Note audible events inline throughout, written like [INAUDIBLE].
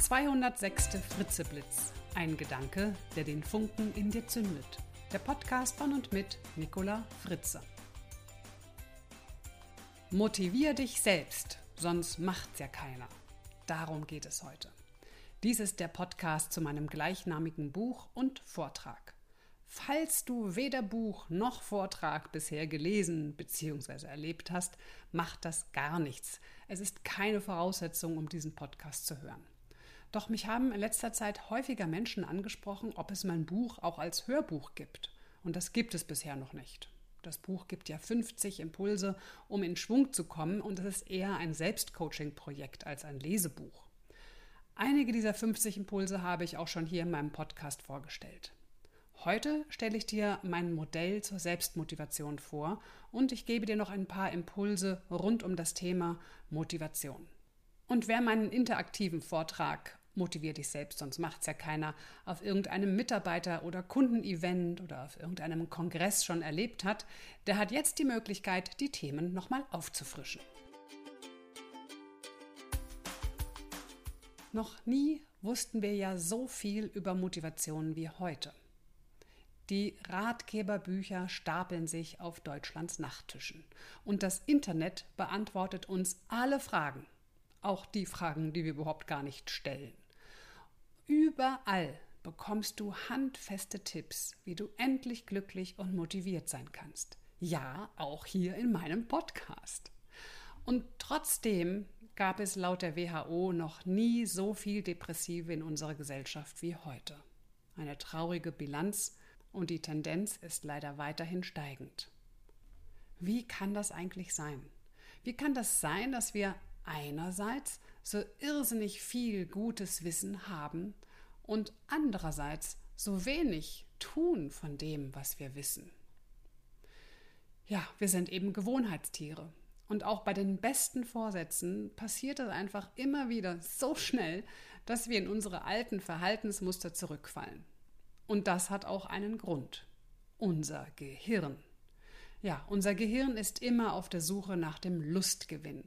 206. Fritzeblitz. Ein Gedanke, der den Funken in dir zündet. Der Podcast von und mit Nicola Fritze. Motivier dich selbst, sonst macht's ja keiner. Darum geht es heute. Dies ist der Podcast zu meinem gleichnamigen Buch und Vortrag. Falls du weder Buch noch Vortrag bisher gelesen bzw. erlebt hast, macht das gar nichts. Es ist keine Voraussetzung, um diesen Podcast zu hören. Doch mich haben in letzter Zeit häufiger Menschen angesprochen, ob es mein Buch auch als Hörbuch gibt. Und das gibt es bisher noch nicht. Das Buch gibt ja 50 Impulse, um in Schwung zu kommen, und es ist eher ein Selbstcoaching-Projekt als ein Lesebuch. Einige dieser 50 Impulse habe ich auch schon hier in meinem Podcast vorgestellt. Heute stelle ich dir mein Modell zur Selbstmotivation vor und ich gebe dir noch ein paar Impulse rund um das Thema Motivation. Und wer meinen interaktiven Vortrag Motivier dich selbst, sonst macht's ja keiner, auf irgendeinem Mitarbeiter- oder Kundenevent oder auf irgendeinem Kongress schon erlebt hat, der hat jetzt die Möglichkeit, die Themen nochmal aufzufrischen. Noch nie wussten wir ja so viel über Motivation wie heute. Die Ratgeberbücher stapeln sich auf Deutschlands Nachttischen. Und das Internet beantwortet uns alle Fragen. Auch die Fragen, die wir überhaupt gar nicht stellen. Überall bekommst du handfeste Tipps, wie du endlich glücklich und motiviert sein kannst. Ja, auch hier in meinem Podcast. Und trotzdem gab es laut der WHO noch nie so viel Depressive in unserer Gesellschaft wie heute. Eine traurige Bilanz und die Tendenz ist leider weiterhin steigend. Wie kann das eigentlich sein? Wie kann das sein, dass wir einerseits so irrsinnig viel gutes Wissen haben und andererseits so wenig tun von dem, was wir wissen? Ja, wir sind eben Gewohnheitstiere. Und auch bei den besten Vorsätzen passiert es einfach immer wieder so schnell, dass wir in unsere alten Verhaltensmuster zurückfallen. Und das hat auch einen Grund. Unser Gehirn. Ja, unser Gehirn ist immer auf der Suche nach dem Lustgewinn.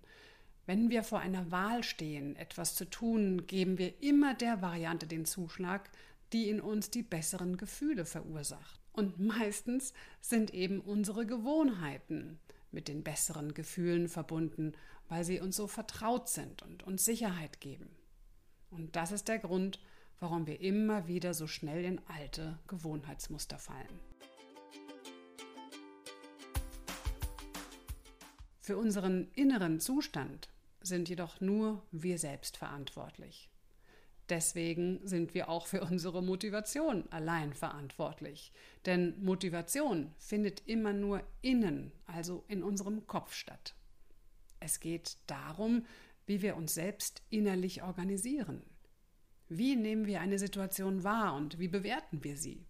Wenn wir vor einer Wahl stehen, etwas zu tun, geben wir immer der Variante den Zuschlag, die in uns die besseren Gefühle verursacht. Und meistens sind eben unsere Gewohnheiten mit den besseren Gefühlen verbunden, weil sie uns so vertraut sind und uns Sicherheit geben. Und das ist der Grund, warum wir immer wieder so schnell in alte Gewohnheitsmuster fallen. Für unseren inneren Zustand sind jedoch nur wir selbst verantwortlich. Deswegen sind wir auch für unsere Motivation allein verantwortlich. Denn Motivation findet immer nur innen, also in unserem Kopf statt. Es geht darum, wie wir uns selbst innerlich organisieren, wie nehmen wir eine Situation wahr und wie bewerten wir sie?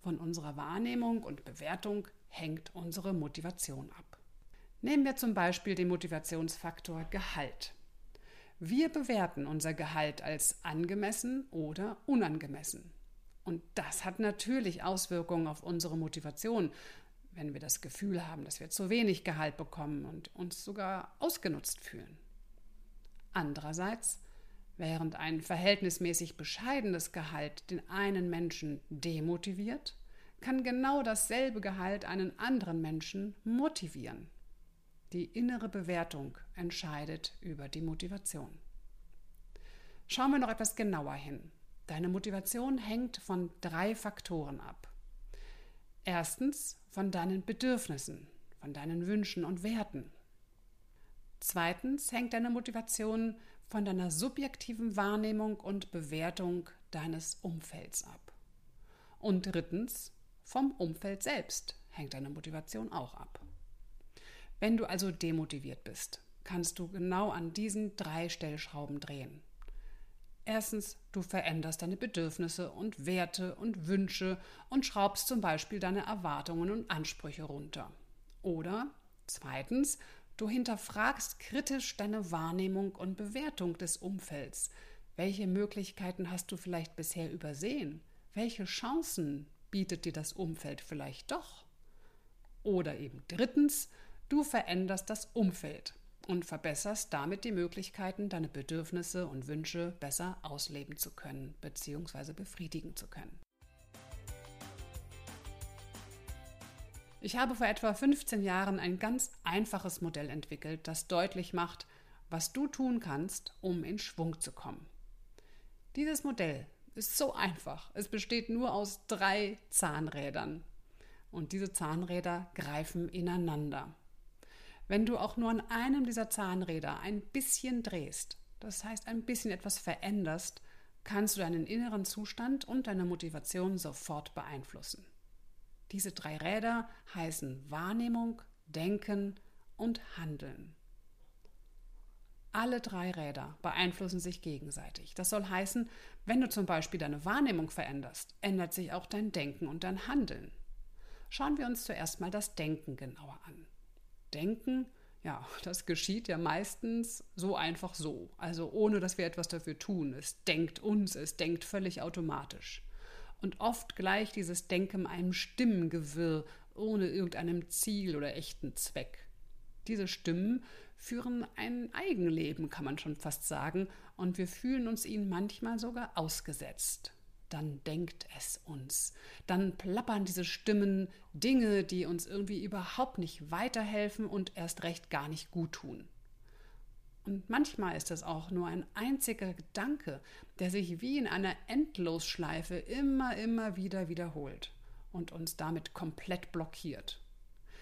Von unserer Wahrnehmung und Bewertung hängt unsere Motivation ab. Nehmen wir zum Beispiel den Motivationsfaktor Gehalt. Wir bewerten unser Gehalt als angemessen oder unangemessen. Und das hat natürlich Auswirkungen auf unsere Motivation, wenn wir das Gefühl haben, dass wir zu wenig Gehalt bekommen und uns sogar ausgenutzt fühlen. Andererseits Während ein verhältnismäßig bescheidenes Gehalt den einen Menschen demotiviert, kann genau dasselbe Gehalt einen anderen Menschen motivieren. Die innere Bewertung entscheidet über die Motivation. Schauen wir noch etwas genauer hin. Deine Motivation hängt von drei Faktoren ab. Erstens von deinen Bedürfnissen, von deinen Wünschen und Werten. Zweitens hängt deine Motivation von deiner subjektiven Wahrnehmung und Bewertung deines Umfelds ab. Und drittens, vom Umfeld selbst hängt deine Motivation auch ab. Wenn du also demotiviert bist, kannst du genau an diesen drei Stellschrauben drehen. Erstens, du veränderst deine Bedürfnisse und Werte und Wünsche und schraubst zum Beispiel deine Erwartungen und Ansprüche runter. Oder zweitens, Du hinterfragst kritisch deine Wahrnehmung und Bewertung des Umfelds. Welche Möglichkeiten hast du vielleicht bisher übersehen? Welche Chancen bietet dir das Umfeld vielleicht doch? Oder eben drittens, du veränderst das Umfeld und verbesserst damit die Möglichkeiten, deine Bedürfnisse und Wünsche besser ausleben zu können bzw. befriedigen zu können. Ich habe vor etwa 15 Jahren ein ganz einfaches Modell entwickelt, das deutlich macht, was du tun kannst, um in Schwung zu kommen. Dieses Modell ist so einfach. Es besteht nur aus drei Zahnrädern. Und diese Zahnräder greifen ineinander. Wenn du auch nur an einem dieser Zahnräder ein bisschen drehst, das heißt ein bisschen etwas veränderst, kannst du deinen inneren Zustand und deine Motivation sofort beeinflussen. Diese drei Räder heißen Wahrnehmung, Denken und Handeln. Alle drei Räder beeinflussen sich gegenseitig. Das soll heißen, wenn du zum Beispiel deine Wahrnehmung veränderst, ändert sich auch dein Denken und dein Handeln. Schauen wir uns zuerst mal das Denken genauer an. Denken, ja, [LAUGHS] das geschieht ja meistens so einfach so, also ohne dass wir etwas dafür tun. Es denkt uns, es denkt völlig automatisch. Und oft gleicht dieses Denken einem Stimmengewirr ohne irgendeinem Ziel oder echten Zweck. Diese Stimmen führen ein Eigenleben, kann man schon fast sagen, und wir fühlen uns ihnen manchmal sogar ausgesetzt dann denkt es uns. Dann plappern diese Stimmen Dinge, die uns irgendwie überhaupt nicht weiterhelfen und erst recht gar nicht gut tun. Und manchmal ist es auch nur ein einziger Gedanke, der sich wie in einer Endlosschleife immer, immer wieder wiederholt und uns damit komplett blockiert.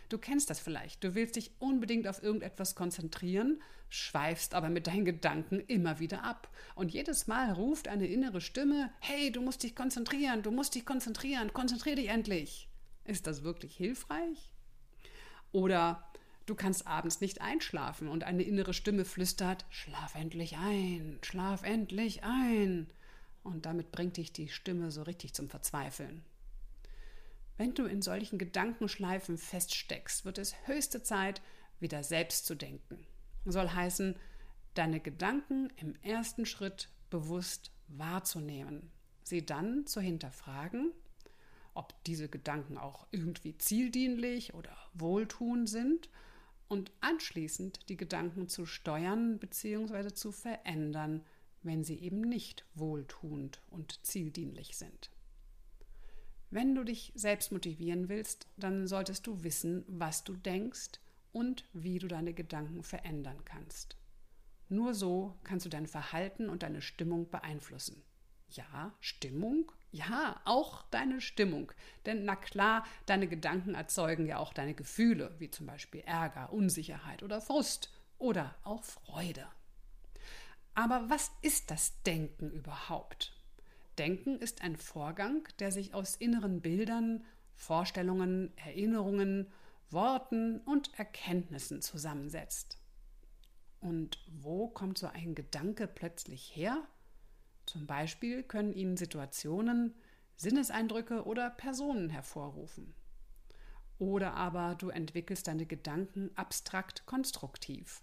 Du kennst das vielleicht. Du willst dich unbedingt auf irgendetwas konzentrieren, schweifst aber mit deinen Gedanken immer wieder ab. Und jedes Mal ruft eine innere Stimme: Hey, du musst dich konzentrieren, du musst dich konzentrieren, konzentrier dich endlich. Ist das wirklich hilfreich? Oder du kannst abends nicht einschlafen und eine innere Stimme flüstert: Schlaf endlich ein, schlaf endlich ein. Und damit bringt dich die Stimme so richtig zum Verzweifeln. Wenn du in solchen Gedankenschleifen feststeckst, wird es höchste Zeit, wieder selbst zu denken. Soll heißen, deine Gedanken im ersten Schritt bewusst wahrzunehmen, sie dann zu hinterfragen, ob diese Gedanken auch irgendwie zieldienlich oder wohltuend sind und anschließend die Gedanken zu steuern bzw. zu verändern, wenn sie eben nicht wohltuend und zieldienlich sind. Wenn du dich selbst motivieren willst, dann solltest du wissen, was du denkst und wie du deine Gedanken verändern kannst. Nur so kannst du dein Verhalten und deine Stimmung beeinflussen. Ja, Stimmung? Ja, auch deine Stimmung. Denn na klar, deine Gedanken erzeugen ja auch deine Gefühle, wie zum Beispiel Ärger, Unsicherheit oder Frust oder auch Freude. Aber was ist das Denken überhaupt? Denken ist ein Vorgang, der sich aus inneren Bildern, Vorstellungen, Erinnerungen, Worten und Erkenntnissen zusammensetzt. Und wo kommt so ein Gedanke plötzlich her? Zum Beispiel können ihn Situationen, Sinneseindrücke oder Personen hervorrufen. Oder aber du entwickelst deine Gedanken abstrakt konstruktiv.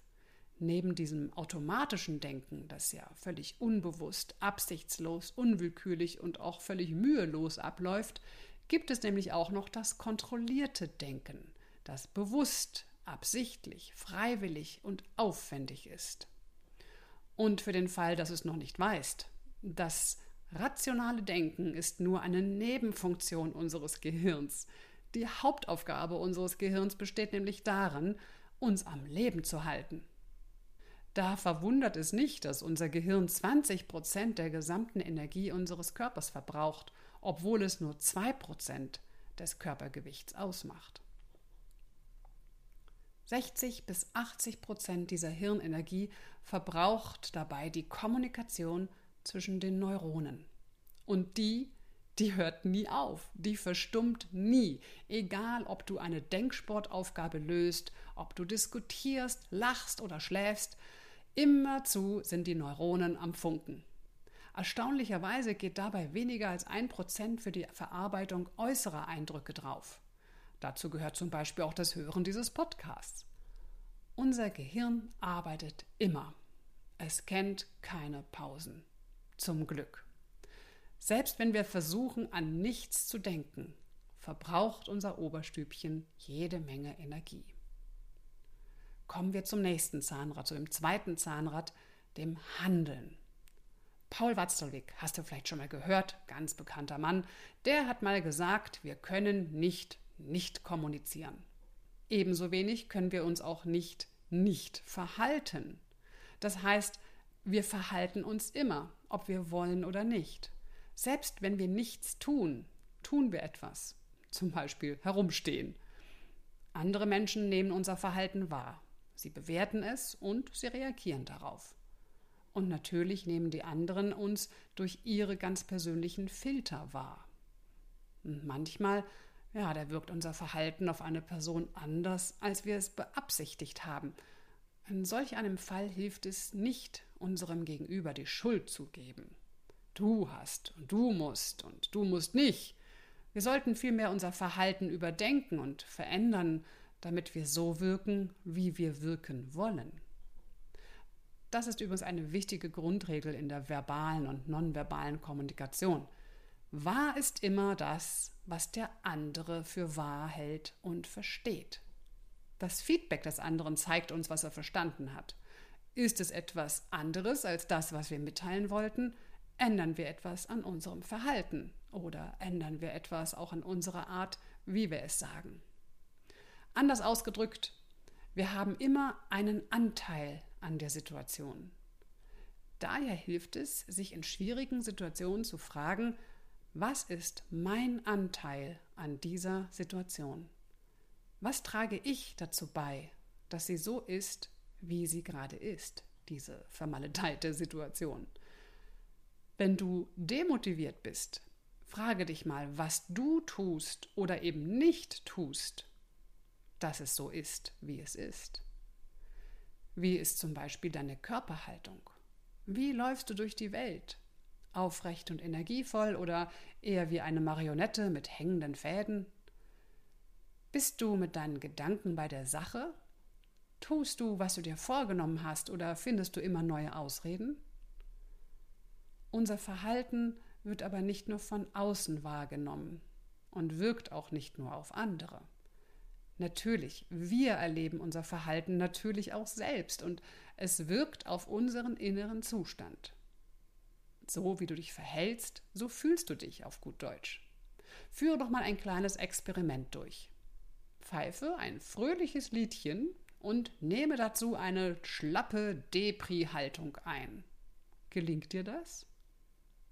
Neben diesem automatischen Denken, das ja völlig unbewusst, absichtslos, unwillkürlich und auch völlig mühelos abläuft, gibt es nämlich auch noch das kontrollierte Denken, das bewusst, absichtlich, freiwillig und aufwendig ist. Und für den Fall, dass es noch nicht weißt, das rationale Denken ist nur eine Nebenfunktion unseres Gehirns. Die Hauptaufgabe unseres Gehirns besteht nämlich darin, uns am Leben zu halten. Da verwundert es nicht, dass unser Gehirn 20 Prozent der gesamten Energie unseres Körpers verbraucht, obwohl es nur 2 Prozent des Körpergewichts ausmacht. 60 bis 80 Prozent dieser Hirnenergie verbraucht dabei die Kommunikation zwischen den Neuronen. Und die, die hört nie auf, die verstummt nie, egal ob du eine Denksportaufgabe löst, ob du diskutierst, lachst oder schläfst, Immerzu sind die Neuronen am Funken. Erstaunlicherweise geht dabei weniger als ein Prozent für die Verarbeitung äußerer Eindrücke drauf. Dazu gehört zum Beispiel auch das Hören dieses Podcasts. Unser Gehirn arbeitet immer. Es kennt keine Pausen. Zum Glück. Selbst wenn wir versuchen, an nichts zu denken, verbraucht unser Oberstübchen jede Menge Energie. Kommen wir zum nächsten Zahnrad, zu dem zweiten Zahnrad, dem Handeln. Paul Watzlawick, hast du vielleicht schon mal gehört, ganz bekannter Mann, der hat mal gesagt, wir können nicht nicht kommunizieren. Ebenso wenig können wir uns auch nicht nicht verhalten. Das heißt, wir verhalten uns immer, ob wir wollen oder nicht. Selbst wenn wir nichts tun, tun wir etwas. Zum Beispiel herumstehen. Andere Menschen nehmen unser Verhalten wahr. Sie bewerten es und sie reagieren darauf. Und natürlich nehmen die anderen uns durch ihre ganz persönlichen Filter wahr. Und manchmal, ja, da wirkt unser Verhalten auf eine Person anders, als wir es beabsichtigt haben. In solch einem Fall hilft es nicht, unserem Gegenüber die Schuld zu geben. Du hast und du musst und du musst nicht. Wir sollten vielmehr unser Verhalten überdenken und verändern, damit wir so wirken, wie wir wirken wollen. Das ist übrigens eine wichtige Grundregel in der verbalen und nonverbalen Kommunikation. Wahr ist immer das, was der andere für wahr hält und versteht. Das Feedback des anderen zeigt uns, was er verstanden hat. Ist es etwas anderes als das, was wir mitteilen wollten, ändern wir etwas an unserem Verhalten oder ändern wir etwas auch an unserer Art, wie wir es sagen. Anders ausgedrückt, wir haben immer einen Anteil an der Situation. Daher hilft es, sich in schwierigen Situationen zu fragen, was ist mein Anteil an dieser Situation? Was trage ich dazu bei, dass sie so ist, wie sie gerade ist, diese vermaledeite Situation? Wenn du demotiviert bist, frage dich mal, was du tust oder eben nicht tust, dass es so ist, wie es ist. Wie ist zum Beispiel deine Körperhaltung? Wie läufst du durch die Welt? Aufrecht und energievoll oder eher wie eine Marionette mit hängenden Fäden? Bist du mit deinen Gedanken bei der Sache? Tust du, was du dir vorgenommen hast, oder findest du immer neue Ausreden? Unser Verhalten wird aber nicht nur von außen wahrgenommen und wirkt auch nicht nur auf andere. Natürlich, wir erleben unser Verhalten natürlich auch selbst und es wirkt auf unseren inneren Zustand. So wie du dich verhältst, so fühlst du dich auf gut Deutsch. Führe doch mal ein kleines Experiment durch. Pfeife ein fröhliches Liedchen und nehme dazu eine schlappe Depri-Haltung ein. Gelingt dir das?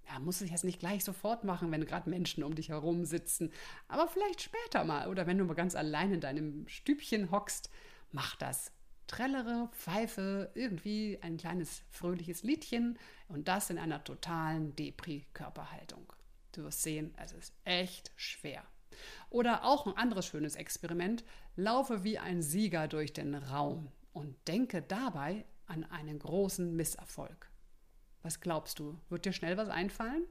Ja, muss ich jetzt nicht gleich sofort machen, wenn gerade Menschen um dich herum sitzen. Aber vielleicht später mal. Oder wenn du mal ganz allein in deinem Stübchen hockst, mach das. Trellere, pfeife, irgendwie ein kleines fröhliches Liedchen und das in einer totalen Depri-Körperhaltung. Du wirst sehen, es ist echt schwer. Oder auch ein anderes schönes Experiment, laufe wie ein Sieger durch den Raum und denke dabei an einen großen Misserfolg. Was glaubst du? Wird dir schnell was einfallen?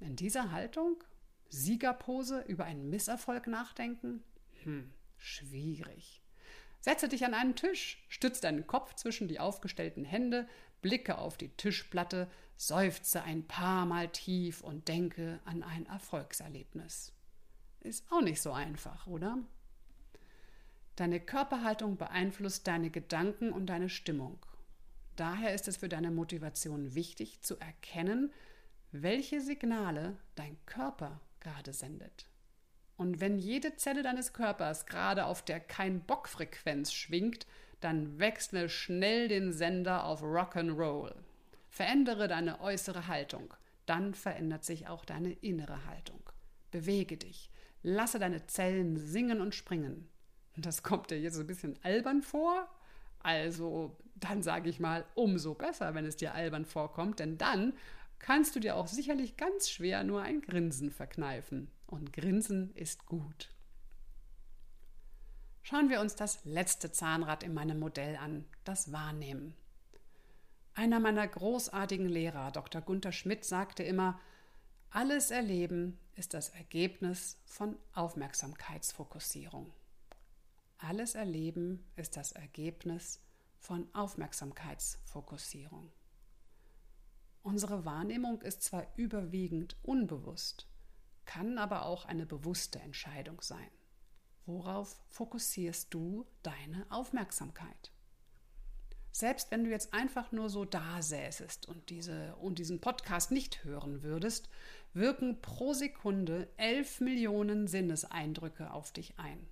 In dieser Haltung? Siegerpose über einen Misserfolg nachdenken? Hm, schwierig. Setze dich an einen Tisch, stütze deinen Kopf zwischen die aufgestellten Hände, blicke auf die Tischplatte, seufze ein paar Mal tief und denke an ein Erfolgserlebnis. Ist auch nicht so einfach, oder? Deine Körperhaltung beeinflusst deine Gedanken und deine Stimmung. Daher ist es für deine Motivation wichtig zu erkennen, welche Signale dein Körper gerade sendet. Und wenn jede Zelle deines Körpers gerade auf der Kein-Bock-Frequenz schwingt, dann wechsle schnell den Sender auf Rock'n'Roll. Verändere deine äußere Haltung, dann verändert sich auch deine innere Haltung. Bewege dich, lasse deine Zellen singen und springen. Das kommt dir jetzt ein bisschen albern vor, also dann sage ich mal, umso besser, wenn es dir albern vorkommt, denn dann kannst du dir auch sicherlich ganz schwer nur ein Grinsen verkneifen. Und Grinsen ist gut. Schauen wir uns das letzte Zahnrad in meinem Modell an, das Wahrnehmen. Einer meiner großartigen Lehrer, Dr. Gunther Schmidt, sagte immer, alles Erleben ist das Ergebnis von Aufmerksamkeitsfokussierung. Alles Erleben ist das Ergebnis von Aufmerksamkeitsfokussierung. Unsere Wahrnehmung ist zwar überwiegend unbewusst, kann aber auch eine bewusste Entscheidung sein. Worauf fokussierst du deine Aufmerksamkeit? Selbst wenn du jetzt einfach nur so da säßest und, diese, und diesen Podcast nicht hören würdest, wirken pro Sekunde elf Millionen Sinneseindrücke auf dich ein.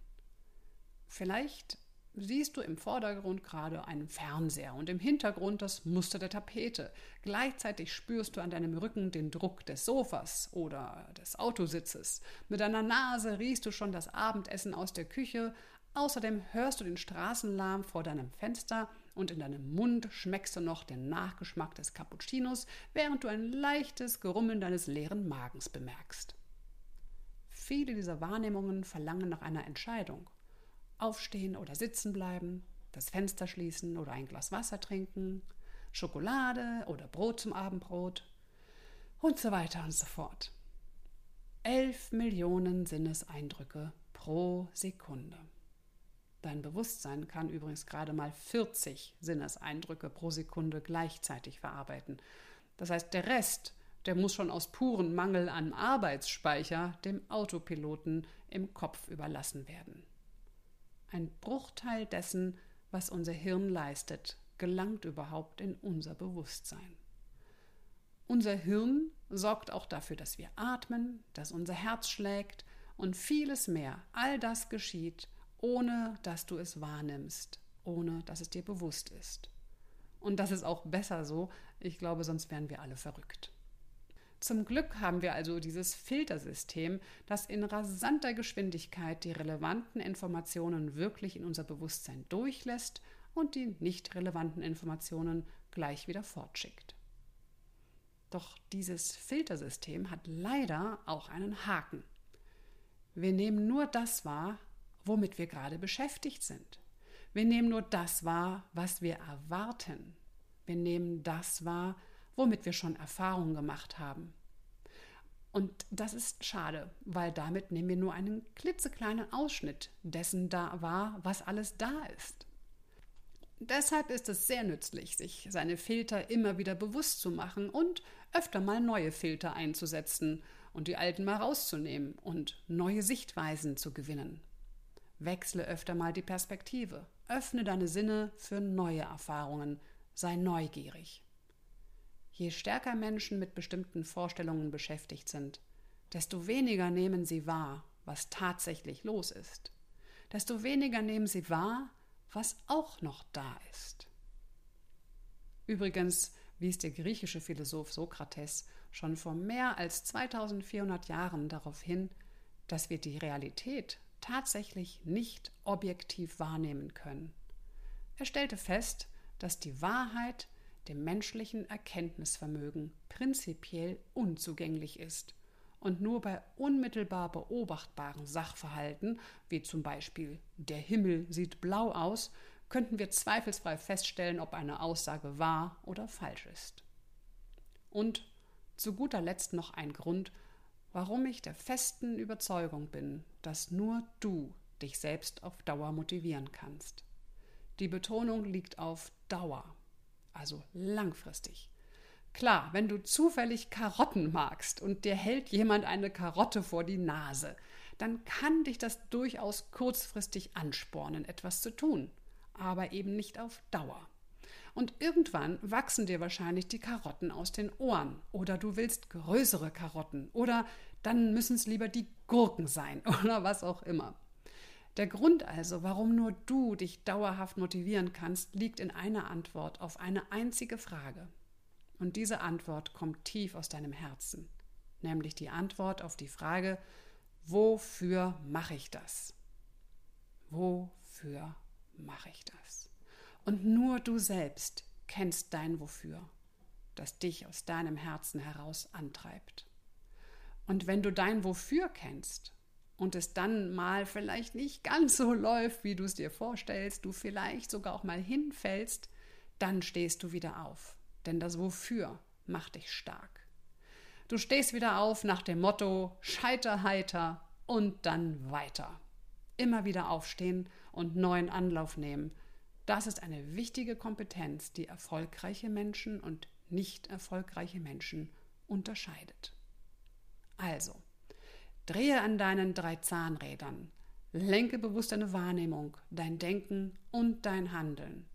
Vielleicht siehst du im Vordergrund gerade einen Fernseher und im Hintergrund das Muster der Tapete. Gleichzeitig spürst du an deinem Rücken den Druck des Sofas oder des Autositzes. Mit deiner Nase riechst du schon das Abendessen aus der Küche. Außerdem hörst du den Straßenlärm vor deinem Fenster und in deinem Mund schmeckst du noch den Nachgeschmack des Cappuccinos, während du ein leichtes Gerummeln deines leeren Magens bemerkst. Viele dieser Wahrnehmungen verlangen nach einer Entscheidung. Aufstehen oder sitzen bleiben, das Fenster schließen oder ein Glas Wasser trinken, Schokolade oder Brot zum Abendbrot und so weiter und so fort. Elf Millionen Sinneseindrücke pro Sekunde. Dein Bewusstsein kann übrigens gerade mal 40 Sinneseindrücke pro Sekunde gleichzeitig verarbeiten. Das heißt, der Rest, der muss schon aus purem Mangel an Arbeitsspeicher dem Autopiloten im Kopf überlassen werden. Ein Bruchteil dessen, was unser Hirn leistet, gelangt überhaupt in unser Bewusstsein. Unser Hirn sorgt auch dafür, dass wir atmen, dass unser Herz schlägt und vieles mehr. All das geschieht, ohne dass du es wahrnimmst, ohne dass es dir bewusst ist. Und das ist auch besser so. Ich glaube, sonst wären wir alle verrückt. Zum Glück haben wir also dieses Filtersystem, das in rasanter Geschwindigkeit die relevanten Informationen wirklich in unser Bewusstsein durchlässt und die nicht relevanten Informationen gleich wieder fortschickt. Doch dieses Filtersystem hat leider auch einen Haken. Wir nehmen nur das wahr, womit wir gerade beschäftigt sind. Wir nehmen nur das wahr, was wir erwarten. Wir nehmen das wahr, womit wir schon Erfahrungen gemacht haben. Und das ist schade, weil damit nehmen wir nur einen klitzekleinen Ausschnitt dessen da wahr, was alles da ist. Deshalb ist es sehr nützlich, sich seine Filter immer wieder bewusst zu machen und öfter mal neue Filter einzusetzen und die alten mal rauszunehmen und neue Sichtweisen zu gewinnen. Wechsle öfter mal die Perspektive. Öffne deine Sinne für neue Erfahrungen. Sei neugierig. Je stärker Menschen mit bestimmten Vorstellungen beschäftigt sind, desto weniger nehmen sie wahr, was tatsächlich los ist. Desto weniger nehmen sie wahr, was auch noch da ist. Übrigens wies der griechische Philosoph Sokrates schon vor mehr als 2400 Jahren darauf hin, dass wir die Realität tatsächlich nicht objektiv wahrnehmen können. Er stellte fest, dass die Wahrheit dem menschlichen Erkenntnisvermögen prinzipiell unzugänglich ist und nur bei unmittelbar beobachtbaren Sachverhalten, wie zum Beispiel der Himmel sieht blau aus, könnten wir zweifelsfrei feststellen, ob eine Aussage wahr oder falsch ist. Und zu guter Letzt noch ein Grund, warum ich der festen Überzeugung bin, dass nur du dich selbst auf Dauer motivieren kannst. Die Betonung liegt auf Dauer, also langfristig. Klar, wenn du zufällig Karotten magst und dir hält jemand eine Karotte vor die Nase, dann kann dich das durchaus kurzfristig anspornen, etwas zu tun, aber eben nicht auf Dauer. Und irgendwann wachsen dir wahrscheinlich die Karotten aus den Ohren. Oder du willst größere Karotten. Oder dann müssen es lieber die Gurken sein. [LAUGHS] Oder was auch immer. Der Grund also, warum nur du dich dauerhaft motivieren kannst, liegt in einer Antwort auf eine einzige Frage. Und diese Antwort kommt tief aus deinem Herzen. Nämlich die Antwort auf die Frage, wofür mache ich das? Wofür mache ich das? Und nur du selbst kennst dein Wofür, das dich aus deinem Herzen heraus antreibt. Und wenn du dein Wofür kennst und es dann mal vielleicht nicht ganz so läuft, wie du es dir vorstellst, du vielleicht sogar auch mal hinfällst, dann stehst du wieder auf. Denn das Wofür macht dich stark. Du stehst wieder auf nach dem Motto Scheiter heiter und dann weiter. Immer wieder aufstehen und neuen Anlauf nehmen das ist eine wichtige Kompetenz, die erfolgreiche Menschen und nicht erfolgreiche Menschen unterscheidet. Also, drehe an deinen drei Zahnrädern, Lenke bewusst deine Wahrnehmung, dein Denken und dein Handeln.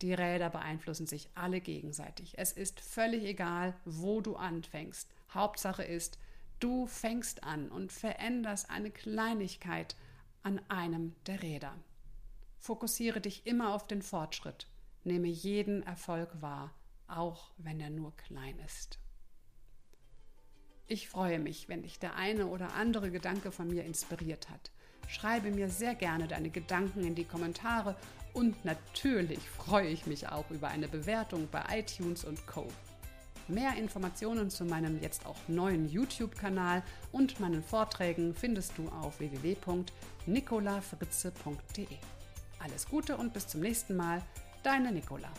Die Räder beeinflussen sich alle gegenseitig. Es ist völlig egal, wo du anfängst. Hauptsache ist, du fängst an und veränderst eine Kleinigkeit an einem der Räder. Fokussiere dich immer auf den Fortschritt. Nehme jeden Erfolg wahr, auch wenn er nur klein ist. Ich freue mich, wenn dich der eine oder andere Gedanke von mir inspiriert hat. Schreibe mir sehr gerne deine Gedanken in die Kommentare und natürlich freue ich mich auch über eine Bewertung bei iTunes und Co. Mehr Informationen zu meinem jetzt auch neuen YouTube-Kanal und meinen Vorträgen findest du auf www.nicolafritze.de. Alles Gute und bis zum nächsten Mal, deine Nicola.